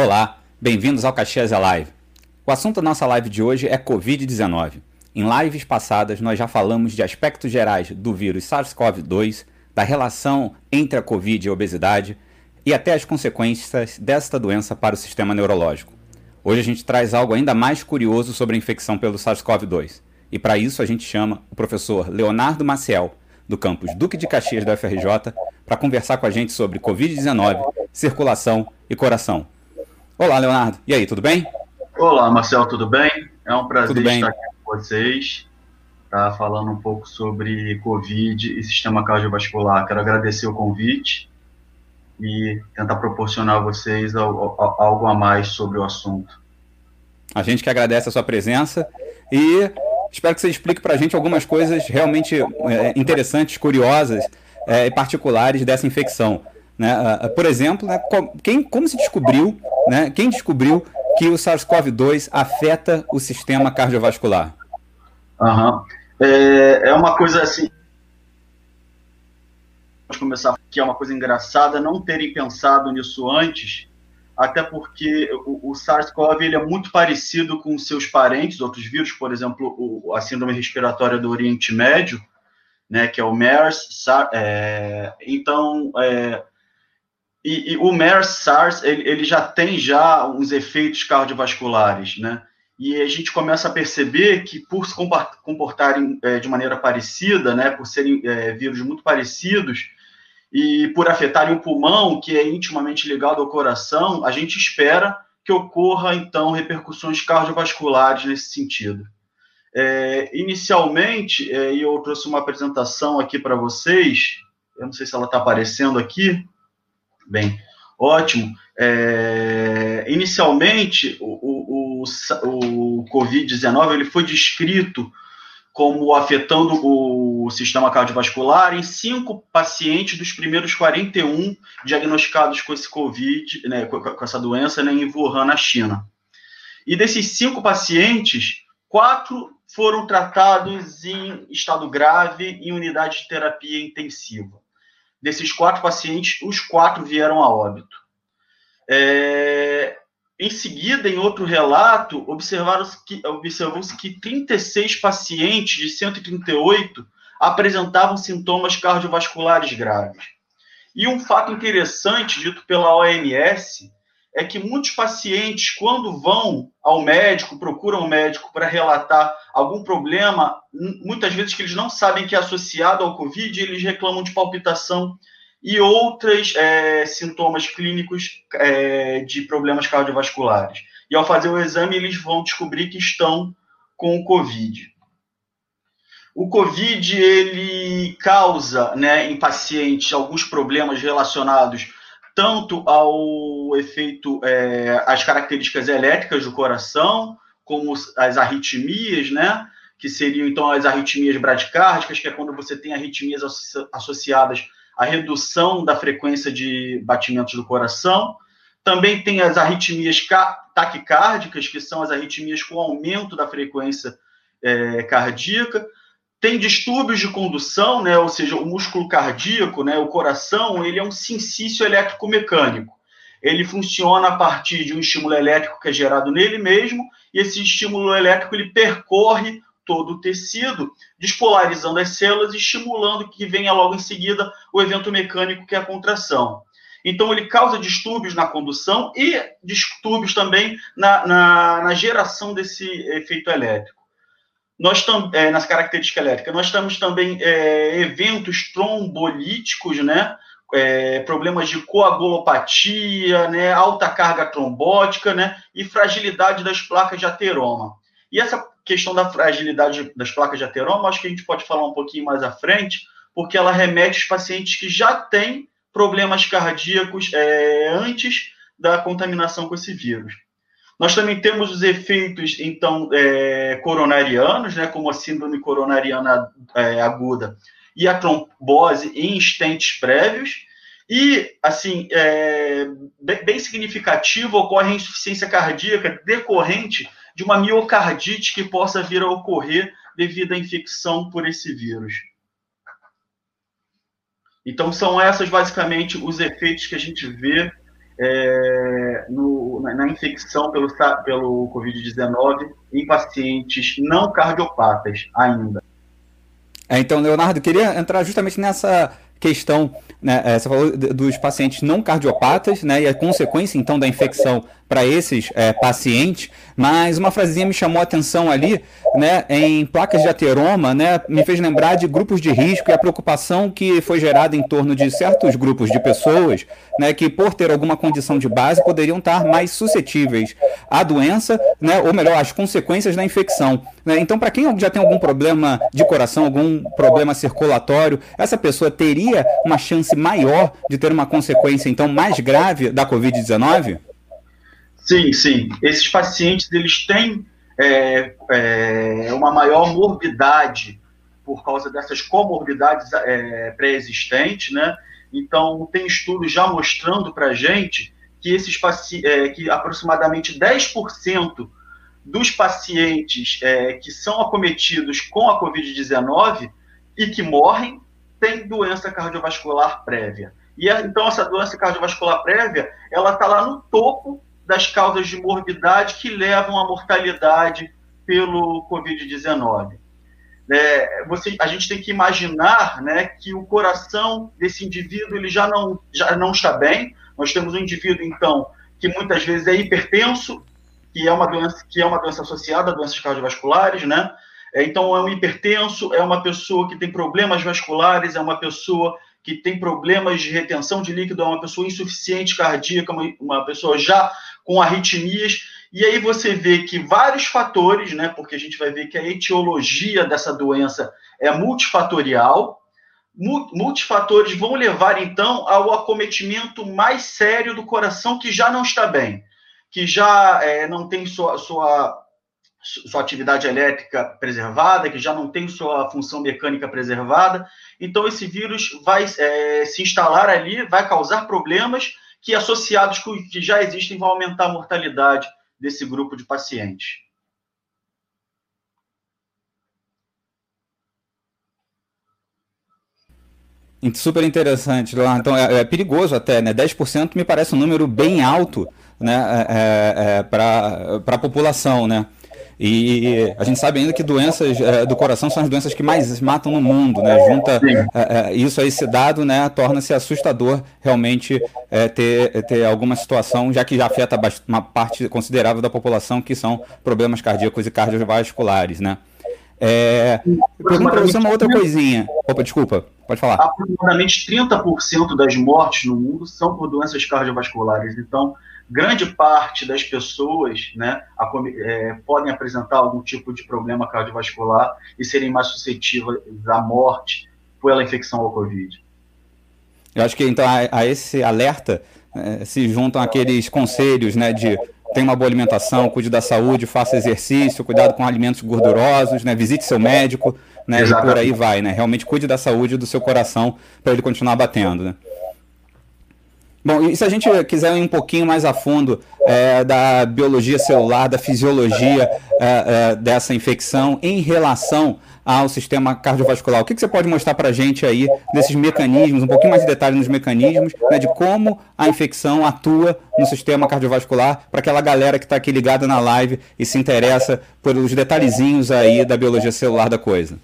Olá, bem-vindos ao Caxias é Live. O assunto da nossa live de hoje é Covid-19. Em lives passadas, nós já falamos de aspectos gerais do vírus SARS-CoV-2, da relação entre a Covid e a obesidade e até as consequências desta doença para o sistema neurológico. Hoje a gente traz algo ainda mais curioso sobre a infecção pelo SARS-CoV-2. E para isso a gente chama o professor Leonardo Maciel, do campus Duque de Caxias da UFRJ, para conversar com a gente sobre Covid-19, circulação e coração. Olá, Leonardo. E aí, tudo bem? Olá, Marcel, tudo bem? É um prazer estar aqui com vocês, tá falando um pouco sobre Covid e sistema cardiovascular. Quero agradecer o convite e tentar proporcionar a vocês algo a mais sobre o assunto. A gente que agradece a sua presença e espero que você explique para a gente algumas coisas realmente é, interessantes, curiosas é, e particulares dessa infecção. Né? Ah, ah, por exemplo, né, quem, como se descobriu, né, quem descobriu que o SARS-CoV-2 afeta o sistema cardiovascular? Uhum. É, é uma coisa assim. Vamos começar que é uma coisa engraçada não terem pensado nisso antes, até porque o, o SARS-CoV ele é muito parecido com seus parentes, outros vírus, por exemplo, o, a síndrome respiratória do Oriente Médio, né, que é o MERS. SARS, é, então, é, e, e, o MERS-SARS, ele, ele, já tem já uns efeitos cardiovasculares, né? E a gente começa a perceber que, por se comportarem é, de maneira parecida, né, por serem é, vírus muito parecidos, e por afetarem o pulmão, que é intimamente ligado ao coração, a gente espera que ocorra, então, repercussões cardiovasculares nesse sentido. É, inicialmente, é, eu trouxe uma apresentação aqui para vocês, eu não sei se ela está aparecendo aqui, Bem, ótimo. É, inicialmente, o, o, o, o Covid-19 ele foi descrito como afetando o sistema cardiovascular em cinco pacientes dos primeiros 41 diagnosticados com esse Covid, né, com, com essa doença né, em Wuhan, na China. E desses cinco pacientes, quatro foram tratados em estado grave em unidade de terapia intensiva. Desses quatro pacientes, os quatro vieram a óbito. É, em seguida, em outro relato, observaram-se que, observou-se que 36 pacientes de 138 apresentavam sintomas cardiovasculares graves. E um fato interessante, dito pela OMS, é que muitos pacientes, quando vão ao médico, procuram o médico para relatar algum problema, muitas vezes que eles não sabem que é associado ao Covid, eles reclamam de palpitação e outros é, sintomas clínicos é, de problemas cardiovasculares. E ao fazer o exame, eles vão descobrir que estão com o Covid. O Covid ele causa, né, em pacientes alguns problemas relacionados tanto ao efeito, é, as características elétricas do coração, como as arritmias, né? Que seriam então as arritmias bradicárdicas, que é quando você tem arritmias associadas à redução da frequência de batimentos do coração. Também tem as arritmias taquicárdicas, que são as arritmias com aumento da frequência é, cardíaca tem distúrbios de condução, né, ou seja, o músculo cardíaco, né, o coração, ele é um sincício elétrico-mecânico. Ele funciona a partir de um estímulo elétrico que é gerado nele mesmo, e esse estímulo elétrico ele percorre todo o tecido, despolarizando as células e estimulando que venha logo em seguida o evento mecânico que é a contração. Então, ele causa distúrbios na condução e distúrbios também na, na, na geração desse efeito elétrico nós é, nas características elétricas, nós temos também é, eventos trombolíticos, né? É, problemas de coagulopatia, né? alta carga trombótica, né? E fragilidade das placas de ateroma. E essa questão da fragilidade das placas de ateroma, acho que a gente pode falar um pouquinho mais à frente, porque ela remete aos pacientes que já têm problemas cardíacos é, antes da contaminação com esse vírus. Nós também temos os efeitos, então, é, coronarianos, né, como a síndrome coronariana é, aguda e a trombose em estentes prévios. E, assim, é, bem, bem significativo, ocorre a insuficiência cardíaca decorrente de uma miocardite que possa vir a ocorrer devido à infecção por esse vírus. Então, são essas basicamente os efeitos que a gente vê é, no, na, na, infecção pelo, pelo Covid-19 em pacientes não cardiopatas ainda. É, então, Leonardo, queria entrar justamente nessa questão, né, é, você falou dos pacientes não cardiopatas, né, e a consequência então da infecção para esses é, pacientes, mas uma frasezinha me chamou a atenção ali, né, em placas de ateroma, né, me fez lembrar de grupos de risco e a preocupação que foi gerada em torno de certos grupos de pessoas, né, que por ter alguma condição de base poderiam estar mais suscetíveis à doença, né, ou melhor, às consequências da infecção. Né? Então, para quem já tem algum problema de coração, algum problema circulatório, essa pessoa teria uma chance maior de ter uma consequência então mais grave da COVID-19? Sim, sim. Esses pacientes eles têm é, é, uma maior morbidade por causa dessas comorbidades é, pré-existentes, né? Então, tem estudos já mostrando para a gente que esses é, que aproximadamente 10% dos pacientes é, que são acometidos com a Covid-19 e que morrem têm doença cardiovascular prévia. E então essa doença cardiovascular prévia, ela está lá no topo das causas de morbidade que levam à mortalidade pelo Covid-19. É, você, a gente tem que imaginar né, que o coração desse indivíduo ele já não, já não está bem. Nós temos um indivíduo, então, que muitas vezes é hipertenso, que é uma doença, que é uma doença associada a doenças cardiovasculares, né? É, então, é um hipertenso, é uma pessoa que tem problemas vasculares, é uma pessoa que tem problemas de retenção de líquido, é uma pessoa insuficiente cardíaca, uma, uma pessoa já com arritmias, e aí você vê que vários fatores, né, porque a gente vai ver que a etiologia dessa doença é multifatorial, multifatores vão levar então ao acometimento mais sério do coração que já não está bem, que já é, não tem sua, sua, sua atividade elétrica preservada, que já não tem sua função mecânica preservada. Então, esse vírus vai é, se instalar ali, vai causar problemas que, associados com que já existem, vão aumentar a mortalidade desse grupo de pacientes. Super interessante, Então é, é, perigoso até, né? 10% me parece um número bem alto né? É, é, é para a população, né? E a gente sabe ainda que doenças é, do coração são as doenças que mais matam no mundo, né? Junta é, é, isso a esse dado, né? Torna-se assustador realmente é, ter, ter alguma situação, já que já afeta uma parte considerável da população, que são problemas cardíacos e cardiovasculares, né? É, pergunto para você uma outra coisinha. Opa, desculpa, pode falar. Aproximadamente 30% das mortes no mundo são por doenças cardiovasculares. Então, grande parte das pessoas né, a, é, podem apresentar algum tipo de problema cardiovascular e serem mais suscetíveis à morte pela infecção ao Covid. Eu acho que então a, a esse alerta é, se juntam aqueles conselhos né, de tenha uma boa alimentação, cuide da saúde, faça exercício, cuidado com alimentos gordurosos, né, visite seu médico, né, e por aí vai, né, realmente cuide da saúde do seu coração para ele continuar batendo. Né. Bom, e se a gente quiser ir um pouquinho mais a fundo é, da biologia celular, da fisiologia é, é, dessa infecção em relação ao sistema cardiovascular, o que, que você pode mostrar para a gente aí desses mecanismos, um pouquinho mais de detalhe nos mecanismos, né, de como a infecção atua no sistema cardiovascular, para aquela galera que está aqui ligada na live e se interessa pelos detalhezinhos aí da biologia celular da coisa?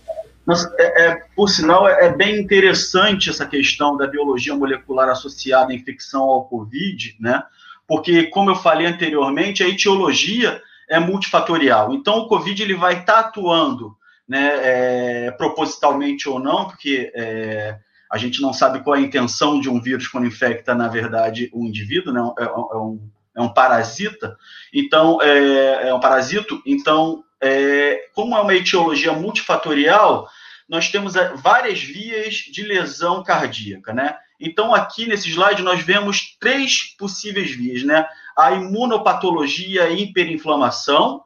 É, é, por sinal, é, é, bem interessante essa questão da biologia molecular associada à infecção ao Covid, né? Porque, como eu falei anteriormente, a etiologia é multifatorial. Então, o Covid ele vai estar tá atuando, né, é, propositalmente ou não, porque é, a gente não sabe qual é a intenção de um vírus quando infecta, na verdade, um indivíduo, né? É, é um, é um parasita. Então, é, é um parasito. Então, é, como é uma etiologia multifatorial, nós temos é, várias vias de lesão cardíaca, né? Então, aqui nesse slide, nós vemos três possíveis vias, né? A imunopatologia e hiperinflamação,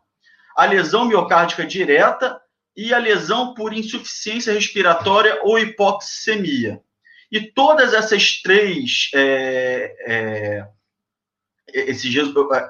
a lesão miocárdica direta e a lesão por insuficiência respiratória ou hipoxemia. E todas essas três é, é, esses,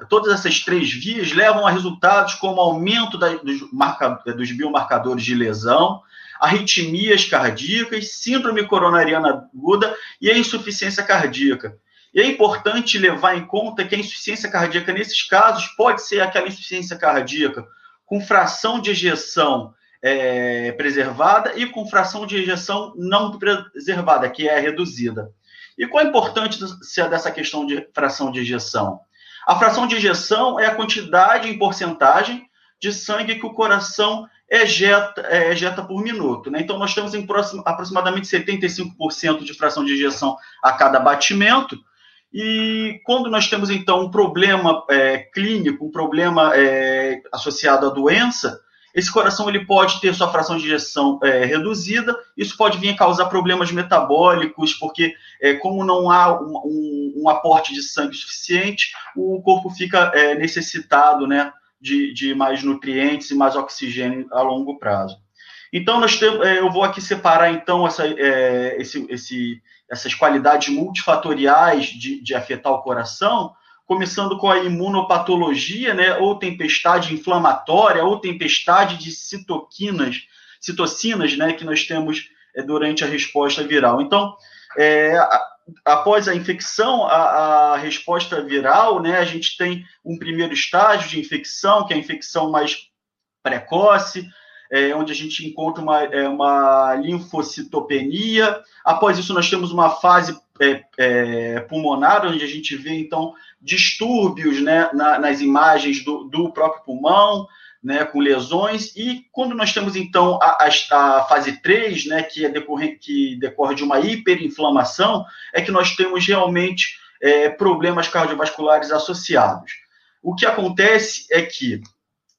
todas essas três vias levam a resultados como aumento da, dos, marca, dos biomarcadores de lesão, arritmias cardíacas, síndrome coronariana aguda e a insuficiência cardíaca. E é importante levar em conta que a insuficiência cardíaca, nesses casos, pode ser aquela insuficiência cardíaca com fração de ejeção é, preservada e com fração de ejeção não preservada, que é reduzida. E qual a importância dessa questão de fração de ejeção? A fração de ejeção é a quantidade em porcentagem de sangue que o coração ejeta, é, ejeta por minuto. Né? Então, nós temos em próximo, aproximadamente 75% de fração de ejeção a cada batimento. E quando nós temos, então, um problema é, clínico, um problema é, associado à doença, esse coração ele pode ter sua fração de ejeção é, reduzida, isso pode vir a causar problemas metabólicos, porque é, como não há um, um, um, aporte de sangue suficiente, o corpo fica é, necessitado né, de, de, mais nutrientes e mais oxigênio a longo prazo. Então, nós temos, é, eu vou aqui separar então essa, é, esse, esse, essas qualidades multifatoriais de, de afetar o coração, começando com a imunopatologia, né, ou tempestade inflamatória, ou tempestade de citoquinas, citocinas, né, que nós temos é, durante a resposta viral. Então, é, após a infecção, a, a, resposta viral, né, a gente tem um primeiro estágio de infecção, que é a infecção mais precoce, é, onde a gente encontra uma, é, uma linfocitopenia. Após isso, nós temos uma fase é, é, pulmonar, onde a gente vê, então, distúrbios né, na, nas imagens do, do, próprio pulmão, né, com lesões. E quando nós temos, então, a, a, a fase 3, né, que, é decorre, que decorre de uma hiperinflamação, é que nós temos realmente é, problemas cardiovasculares associados. O que acontece é que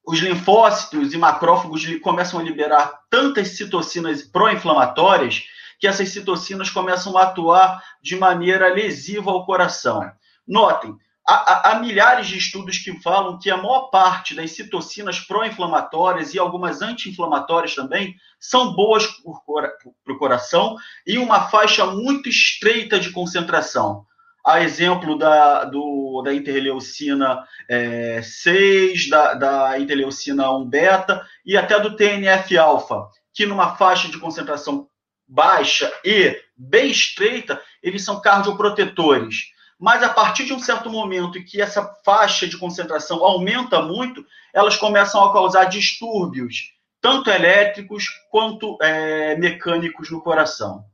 os linfócitos e macrófagos começam a liberar tantas citocinas pró-inflamatórias que essas citocinas começam a atuar de maneira lesiva ao coração. Notem, há, há, milhares de estudos que falam que a maior parte das citocinas pró-inflamatórias e algumas anti-inflamatórias também são boas para o coração e uma faixa muito estreita de concentração a exemplo da, do, da interleucina é, 6, da, da interleucina 1 beta e até do TNF-alfa, que numa faixa de concentração baixa e bem estreita, eles são cardioprotetores. Mas a partir de um certo momento em que essa faixa de concentração aumenta muito, elas começam a causar distúrbios, tanto elétricos quanto é, mecânicos no coração.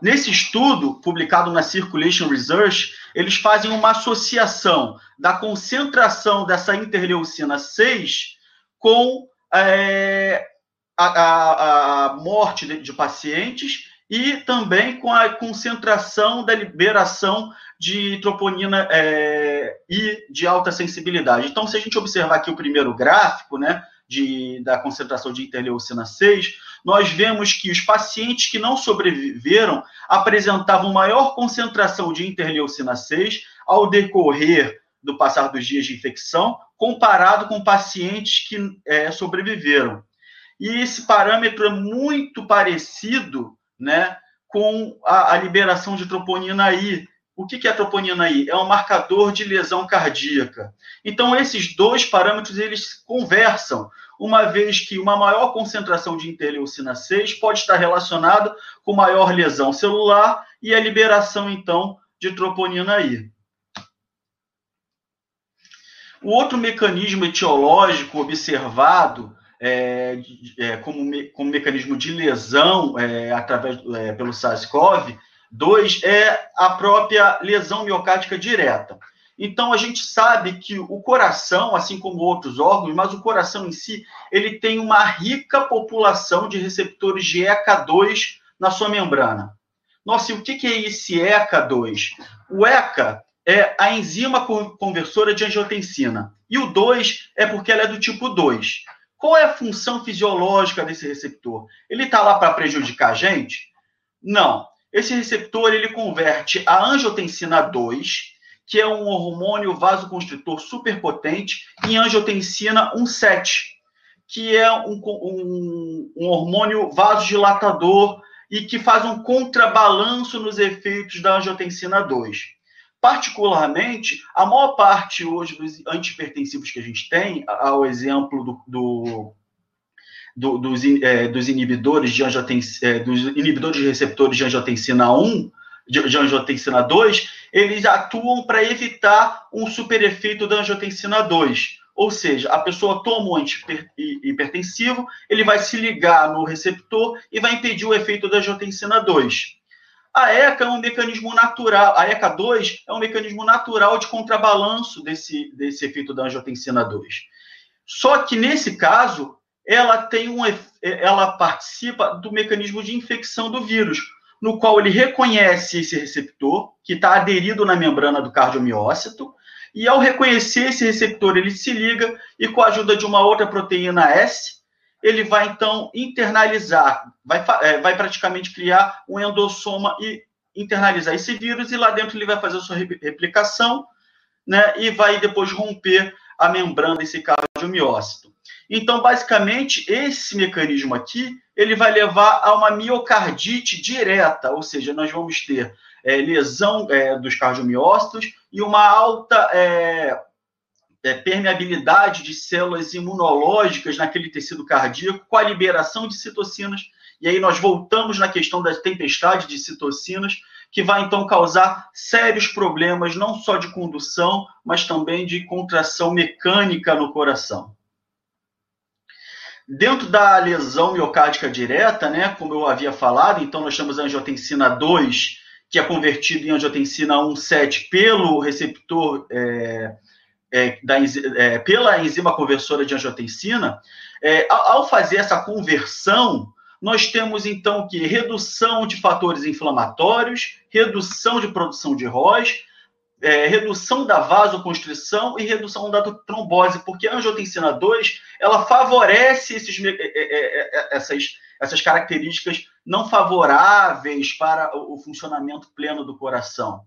Nesse estudo, publicado na Circulation Research, eles fazem uma associação da concentração dessa interleucina 6 com é, a, a, a, morte de, de, pacientes e também com a concentração da liberação de troponina é, I de alta sensibilidade. Então, se a gente observar aqui o primeiro gráfico, né, de, da concentração de interleucina 6, nós vemos que os pacientes que não sobreviveram apresentavam maior concentração de interleucina 6 ao decorrer do passar dos dias de infecção, comparado com pacientes que é, sobreviveram. E esse parâmetro é muito parecido né, com a, a liberação de troponina I, o que é a troponina I? É um marcador de lesão cardíaca. Então, esses dois parâmetros, eles conversam, uma vez que uma maior concentração de interleucina 6 pode estar relacionada com maior lesão celular e a liberação, então, de troponina I. O outro mecanismo etiológico observado é, é, como, me, como mecanismo de lesão é, através é, pelo SARS-CoV Dois é a própria lesão miocárdica direta. Então, a gente sabe que o coração, assim como outros órgãos, mas o coração em si, ele tem uma rica população de receptores de ECA2 na sua membrana. Nossa, e o que é esse ECA2? O ECA é a enzima conversora de angiotensina. E o 2 é porque ela é do tipo 2. Qual é a função fisiológica desse receptor? Ele está lá para prejudicar a gente? Não. Esse receptor ele converte a angiotensina 2, que é um hormônio vasoconstritor superpotente, em angiotensina 1,7, que é um, um, um hormônio vasodilatador e que faz um contrabalanço nos efeitos da angiotensina 2. Particularmente, a maior parte hoje dos antihipertensivos que a gente tem, ao exemplo do, do do, dos, é, dos, inibidores de angiotensina, é, dos inibidores de receptores de angiotensina 1, de, de angiotensina 2, eles atuam para evitar um superefeito da angiotensina 2. Ou seja, a pessoa toma um antihipertensivo, ele vai se ligar no receptor e vai impedir o efeito da angiotensina 2. A ECA é um mecanismo natural, a ECA 2 é um mecanismo natural de contrabalanço desse, desse efeito da angiotensina 2. Só que nesse caso, ela tem um ela participa do mecanismo de infecção do vírus, no qual ele reconhece esse receptor que está aderido na membrana do cardiomiócito, e ao reconhecer esse receptor, ele se liga e com a ajuda de uma outra proteína S, ele vai então internalizar, vai, é, vai praticamente criar um endossoma e internalizar esse vírus, e lá dentro ele vai fazer a sua replicação, né, e vai depois romper a membrana desse cardiomiócito. Então, basicamente, esse mecanismo aqui, ele vai levar a uma miocardite direta, ou seja, nós vamos ter é, lesão é, dos cardiomiócitos e uma alta é, permeabilidade de células imunológicas naquele tecido cardíaco, com a liberação de citocinas. E aí nós voltamos na questão da tempestade de citocinas, que vai então causar sérios problemas, não só de condução, mas também de contração mecânica no coração. Dentro da lesão miocárdica direta, né, como eu havia falado, então nós temos a angiotensina 2, que é convertido em angiotensina 1,7 pelo receptor é, é, da, é, pela enzima conversora de angiotensina. É, ao fazer essa conversão, nós temos então que redução de fatores inflamatórios, redução de produção de ROS, é, redução da vasoconstrição e redução da trombose, porque a angiotensina 2 ela favorece esses, é, é, essas, essas características não favoráveis para o funcionamento pleno do coração.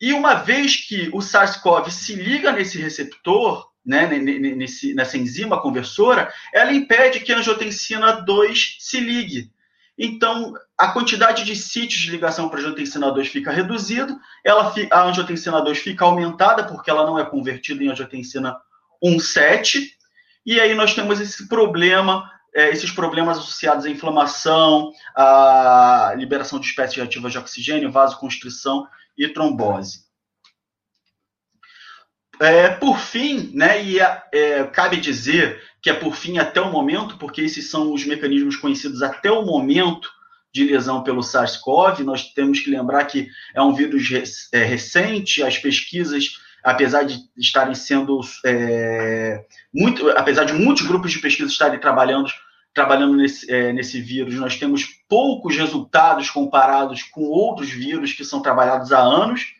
E uma vez que o SARS-CoV se liga nesse receptor, né, nesse, nessa enzima conversora, ela impede que a angiotensina 2 se ligue. Então, a quantidade de sítios de ligação para a angiotensina 2 fica reduzida, ela, a angiotensina 2 fica aumentada, porque ela não é convertida em angiotensina 1,7, e aí nós temos esse problema, é, esses problemas associados à inflamação, à liberação de espécies reativas de oxigênio, vasoconstrição e trombose. É, por fim, né, e é, cabe dizer que é por fim até o momento, porque esses são os mecanismos conhecidos até o momento de lesão pelo SARS-CoV. Nós temos que lembrar que é um vírus é, recente, as pesquisas, apesar de estarem sendo é, muito, apesar de muitos grupos de pesquisa estarem trabalhando trabalhando nesse, é, nesse vírus, nós temos poucos resultados comparados com outros vírus que são trabalhados há anos.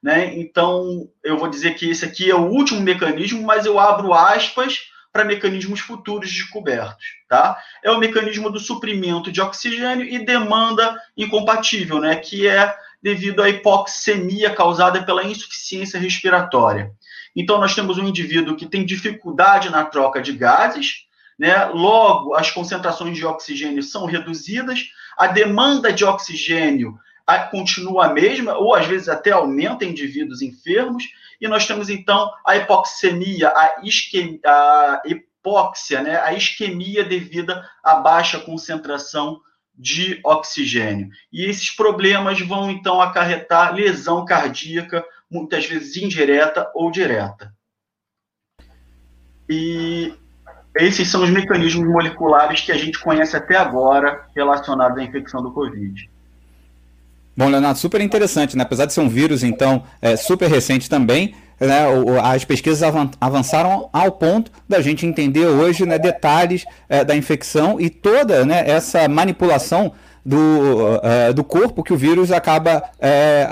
Né? Então, eu vou dizer que esse aqui é o último mecanismo, mas eu abro aspas para mecanismos futuros descobertos. Tá? É o mecanismo do suprimento de oxigênio e demanda incompatível, né? que é devido à hipoxemia causada pela insuficiência respiratória. Então, nós temos um indivíduo que tem dificuldade na troca de gases, né? logo, as concentrações de oxigênio são reduzidas, a demanda de oxigênio continua a mesma, ou às vezes até aumenta em indivíduos enfermos, e nós temos então a hipoxemia, a, isque, a hipóxia, né, a isquemia devida à baixa concentração de oxigênio. E esses problemas vão então acarretar lesão cardíaca, muitas vezes indireta ou direta. E esses são os mecanismos moleculares que a gente conhece até agora relacionados à infecção do Covid. Bom, Leonardo, super interessante, né? Apesar de ser um vírus, então, é, super recente também, né, as pesquisas avançaram ao ponto da gente entender hoje né, detalhes é, da infecção e toda né, essa manipulação do, uh, do corpo que o vírus acaba, é,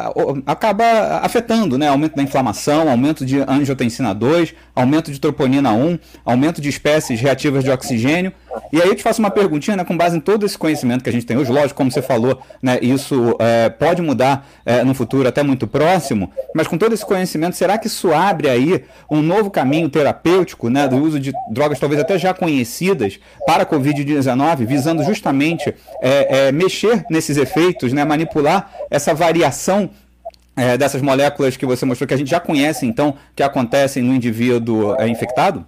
acaba afetando, né? Aumento da inflamação, aumento de angiotensina 2, aumento de troponina 1, aumento de espécies reativas de oxigênio. E aí eu te faço uma perguntinha, né, com base em todo esse conhecimento que a gente tem hoje, lógico, como você falou, né, isso é, pode mudar é, no futuro até muito próximo, mas com todo esse conhecimento, será que isso abre aí um novo caminho terapêutico, né, do uso de drogas talvez até já conhecidas para a Covid-19, visando justamente é, é, mexer nesses efeitos, né, manipular essa variação é, dessas moléculas que você mostrou, que a gente já conhece, então, que acontecem no indivíduo é, infectado?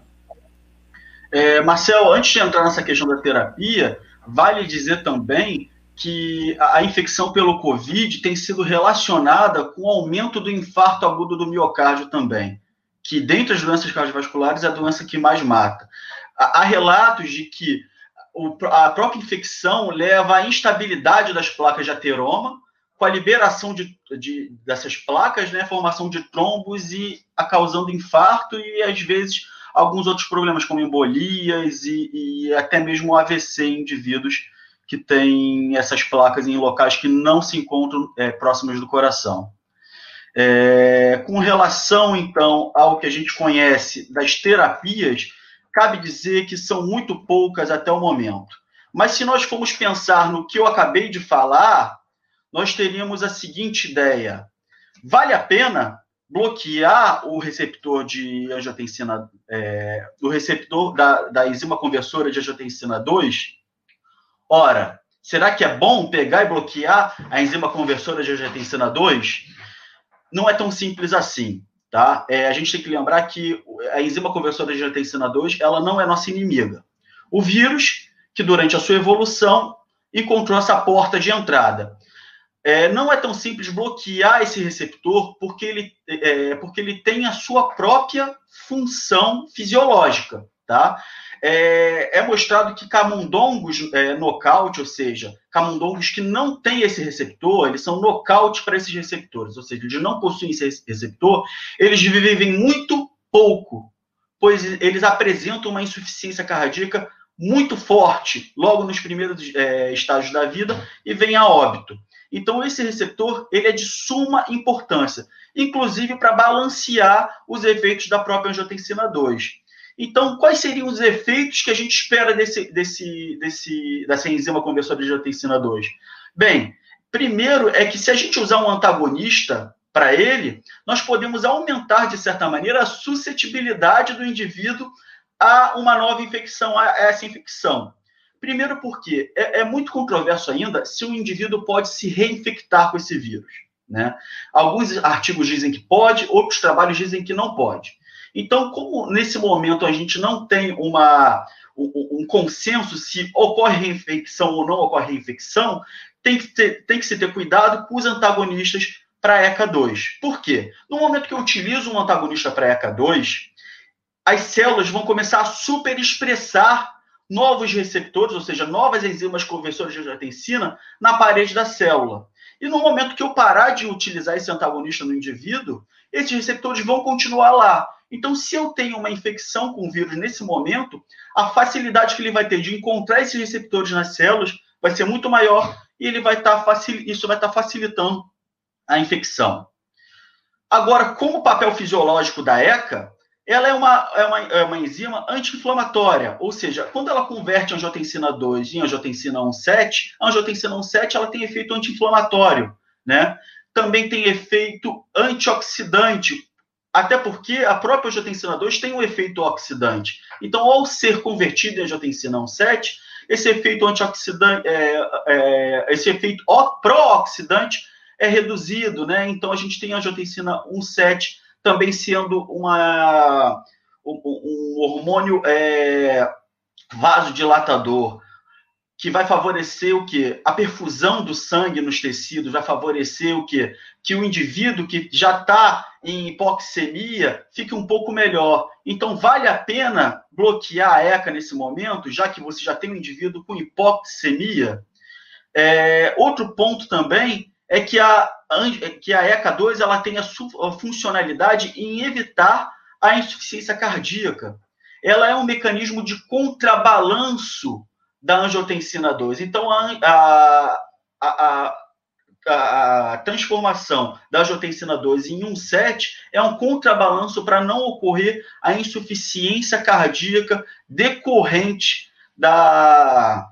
É, Marcel, antes de entrar nessa questão da terapia, vale dizer também que a infecção pelo Covid tem sido relacionada com o aumento do infarto agudo do miocárdio também, que dentre as doenças cardiovasculares é a doença que mais mata. Há relatos de que a própria infecção leva à instabilidade das placas de ateroma, com a liberação de, de, dessas placas, né, formação de trombos e a causando infarto e às vezes alguns outros problemas como embolias e, e até mesmo AVC em indivíduos que têm essas placas em locais que não se encontram é, próximos do coração. É, com relação, então, ao que a gente conhece das terapias, cabe dizer que são muito poucas até o momento. Mas se nós formos pensar no que eu acabei de falar, nós teríamos a seguinte ideia: vale a pena bloquear o receptor de angiotensina, é, o receptor da, da enzima conversora de angiotensina 2? Ora, será que é bom pegar e bloquear a enzima conversora de angiotensina 2? Não é tão simples assim, tá? É, a gente tem que lembrar que a enzima conversora de angiotensina 2, ela não é nossa inimiga. O vírus, que durante a sua evolução encontrou essa porta de entrada. É, não é tão simples bloquear esse receptor porque ele, é, porque ele tem a sua própria função fisiológica, tá? é, é mostrado que camundongos é, nocaute, ou seja, camundongos que não têm esse receptor, eles são nocaute para esses receptores, ou seja, eles não possuem esse receptor, eles vivem muito pouco, pois eles apresentam uma insuficiência cardíaca muito forte logo nos primeiros é, estágios da vida e vem a óbito. Então, esse receptor ele é de suma importância, inclusive para balancear os efeitos da própria angiotensina 2. Então, quais seriam os efeitos que a gente espera desse, desse, desse, dessa enzima conversora de angiotensina 2? Bem, primeiro é que se a gente usar um antagonista para ele, nós podemos aumentar, de certa maneira, a suscetibilidade do indivíduo a uma nova infecção, a essa infecção. Primeiro porque é, é muito controverso ainda se o indivíduo pode se reinfectar com esse vírus. Né? Alguns artigos dizem que pode, outros trabalhos dizem que não pode. Então, como nesse momento a gente não tem uma, um, um consenso se ocorre reinfecção ou não ocorre reinfecção, tem que, ter, tem que se ter cuidado com os antagonistas para ECA 2. Por quê? No momento que eu utilizo um antagonista para ECA 2, as células vão começar a superexpressar novos receptores, ou seja, novas enzimas conversoras de angiotensina na parede da célula. E no momento que eu parar de utilizar esse antagonista no indivíduo, esses receptores vão continuar lá. Então, se eu tenho uma infecção com o vírus nesse momento, a facilidade que ele vai ter de encontrar esses receptores nas células vai ser muito maior e ele vai tá facil... isso vai estar tá facilitando a infecção. Agora, como papel fisiológico da ECA, ela é uma, é uma, é uma enzima anti-inflamatória, ou seja, quando ela converte angiotensina 2 em angiotensina 1,7, a angiotensina 1,7 ela tem efeito anti-inflamatório, né? Também tem efeito antioxidante, até porque a própria angiotensina 2 tem um efeito oxidante. Então, ao ser convertido em angiotensina 1,7, esse efeito antioxidante, é, é, esse efeito pró-oxidante é reduzido, né? Então, a gente tem a angiotensina 1,7 também sendo uma, um, hormônio é, vasodilatador, que vai favorecer o que? A perfusão do sangue nos tecidos, vai favorecer o que? Que o indivíduo que já está em hipoxemia fique um pouco melhor. Então, vale a pena bloquear a ECA nesse momento, já que você já tem um indivíduo com hipoxemia? É, outro ponto também é que a, que a ECA2 ela tem a, funcionalidade em evitar a insuficiência cardíaca. Ela é um mecanismo de contrabalanço da angiotensina 2. Então, a, a, a, a, transformação da angiotensina 2 em 1,7 é um contrabalanço para não ocorrer a insuficiência cardíaca decorrente da,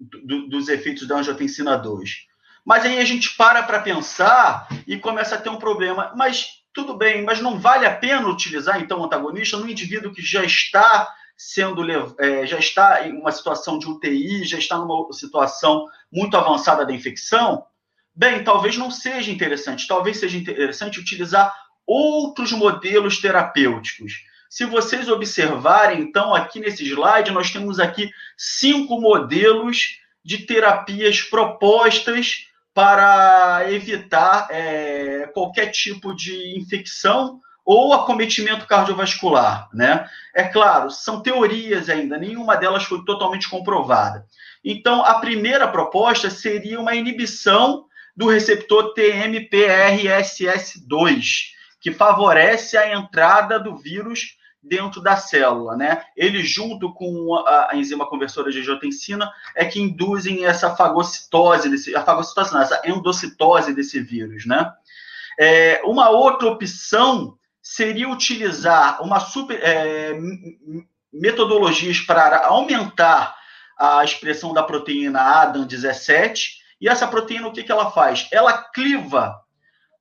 do, dos efeitos da angiotensina 2. Mas aí a gente para para pensar e começa a ter um problema. Mas tudo bem, mas não vale a pena utilizar então o antagonista no indivíduo que já está sendo é, já está em uma situação de UTI, já está numa situação muito avançada da infecção? Bem, talvez não seja interessante. Talvez seja interessante utilizar outros modelos terapêuticos. Se vocês observarem, então, aqui nesse slide, nós temos aqui cinco modelos de terapias propostas para evitar é, qualquer tipo de infecção ou acometimento cardiovascular, né? É claro, são teorias ainda, nenhuma delas foi totalmente comprovada. Então, a primeira proposta seria uma inibição do receptor TMPRSS2, que favorece a entrada do vírus dentro da célula, né? Ele junto com a, enzima conversora de angiotensina é que induzem essa fagocitose desse, a fagocitose não, essa endocitose desse vírus, né? É, uma outra opção seria utilizar uma super é, metodologias para aumentar a expressão da proteína ADAM17 e essa proteína o que, que ela faz? Ela cliva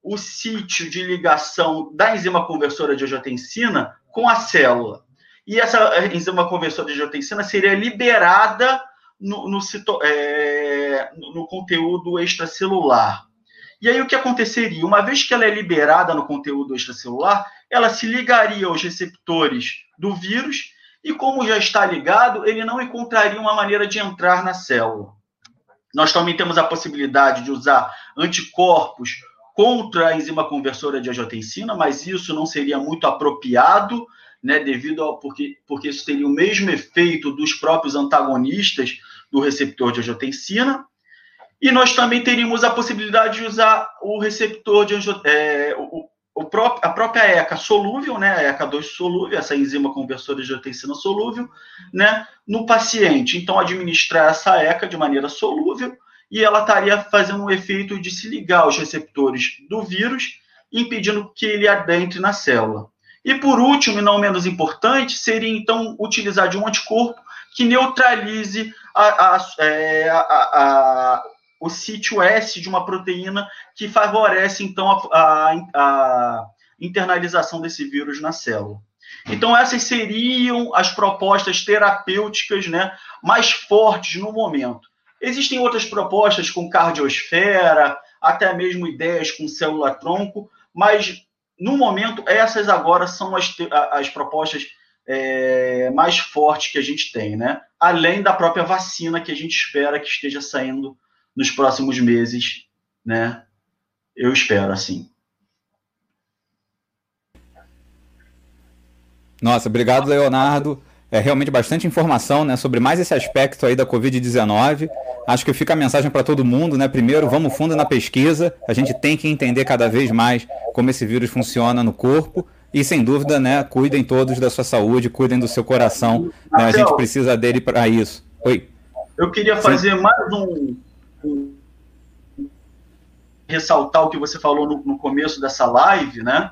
o sítio de ligação da enzima conversora de angiotensina com a célula. E essa enzima conversora de angiotensina seria liberada no, no, cito, é, no conteúdo extracelular. E aí o que aconteceria? Uma vez que ela é liberada no conteúdo extracelular, ela se ligaria aos receptores do vírus e como já está ligado, ele não encontraria uma maneira de entrar na célula. Nós também temos a possibilidade de usar anticorpos contra a enzima conversora de angiotensina, mas isso não seria muito apropriado, né, devido ao porque, porque isso teria o mesmo efeito dos próprios antagonistas do receptor de angiotensina. E nós também teríamos a possibilidade de usar o receptor de é, o, o próprio, a própria ECA solúvel, né, a ECA2 solúvel, essa enzima conversora de angiotensina solúvel, né, no paciente. Então, administrar essa ECA de maneira solúvel e ela estaria fazendo um efeito de se ligar aos receptores do vírus, impedindo que ele adentre na célula. E por último, e não menos importante, seria então utilizar de um anticorpo que neutralize a, a, é, a, o sítio S de uma proteína que favorece então a, internalização desse vírus na célula. Então essas seriam as propostas terapêuticas, né, mais fortes no momento. Existem outras propostas com cardiosfera, até mesmo ideias com célula-tronco, mas no momento essas agora são as, as propostas é, mais fortes que a gente tem, né? Além da própria vacina que a gente espera que esteja saindo nos próximos meses, né? Eu espero assim. Nossa, obrigado, Leonardo é, realmente bastante informação né, sobre mais esse aspecto aí da Covid-19. Acho que fica a mensagem para todo mundo, né? Primeiro, vamos fundo na pesquisa. A gente tem que entender cada vez mais como esse vírus funciona no corpo. E sem dúvida, né, cuidem todos da sua saúde, cuidem do seu coração. Né, a gente precisa dele para isso. Oi. Eu queria fazer Sim. mais um, um, ressaltar o que você falou no, no começo dessa live, né?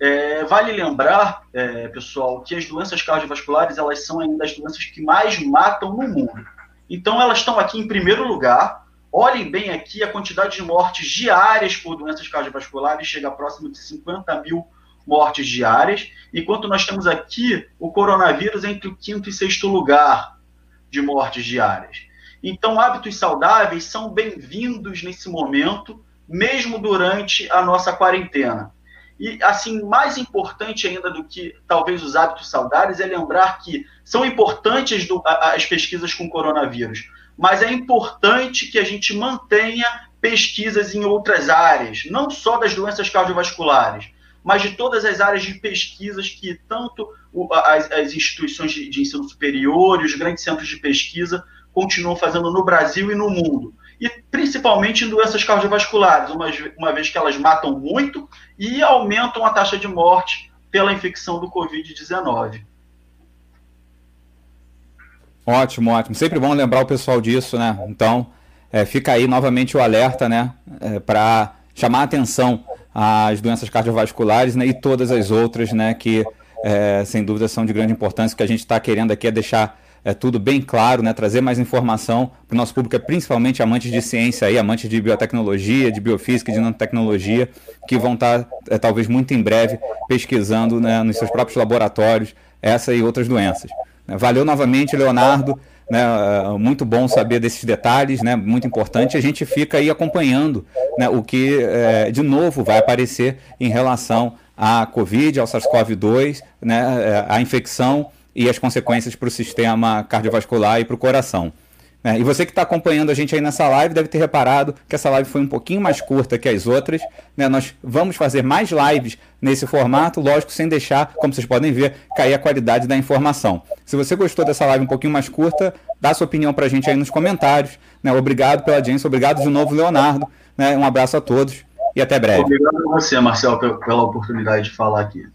É, vale lembrar, é, pessoal, que as doenças cardiovasculares elas são ainda as doenças que mais matam no mundo. Então elas estão aqui em primeiro lugar. Olhem bem aqui a quantidade de mortes diárias por doenças cardiovasculares chega próximo de 50 mil mortes diárias, enquanto nós temos aqui o coronavírus entre o quinto e sexto lugar de mortes diárias. Então, hábitos saudáveis são bem-vindos nesse momento, mesmo durante a nossa quarentena. E, assim, mais importante ainda do que talvez os hábitos saudáveis é lembrar que são importantes do, as pesquisas com coronavírus, mas é importante que a gente mantenha pesquisas em outras áreas, não só das doenças cardiovasculares, mas de todas as áreas de pesquisas que tanto as, as instituições de, de ensino superior e os grandes centros de pesquisa continuam fazendo no Brasil e no mundo e principalmente em doenças cardiovasculares, uma, uma vez que elas matam muito e aumentam a taxa de morte pela infecção do Covid-19. Ótimo, ótimo. Sempre bom lembrar o pessoal disso, né? Então, é, fica aí novamente o alerta, né? É, para chamar atenção às doenças cardiovasculares né? e todas as outras, né? Que, é, sem dúvida, são de grande importância. O que a gente está querendo aqui é deixar é tudo bem claro, né? trazer mais informação para o nosso público, é principalmente amantes de ciência, aí, amantes de biotecnologia, de biofísica, de nanotecnologia, que vão estar, tá, é, talvez muito em breve, pesquisando né, nos seus próprios laboratórios essa e outras doenças. Né. Valeu novamente, Leonardo. Né, é, muito bom saber desses detalhes, né, muito importante. A gente fica aí acompanhando né, o que é, de novo vai aparecer em relação à Covid, ao SARS-CoV-2, né, é, a infecção e as consequências para o sistema cardiovascular e para o coração. Né? E você que está acompanhando a gente aí nessa live deve ter reparado que essa live foi um pouquinho mais curta que as outras. Né? Nós vamos fazer mais lives nesse formato, lógico, sem deixar, como vocês podem ver, cair a qualidade da informação. Se você gostou dessa live um pouquinho mais curta, dá sua opinião para a gente aí nos comentários. Né? Obrigado pela audiência, obrigado de novo, Leonardo. Né? Um abraço a todos e até breve. Obrigado a você, Marcelo, pela oportunidade de falar aqui.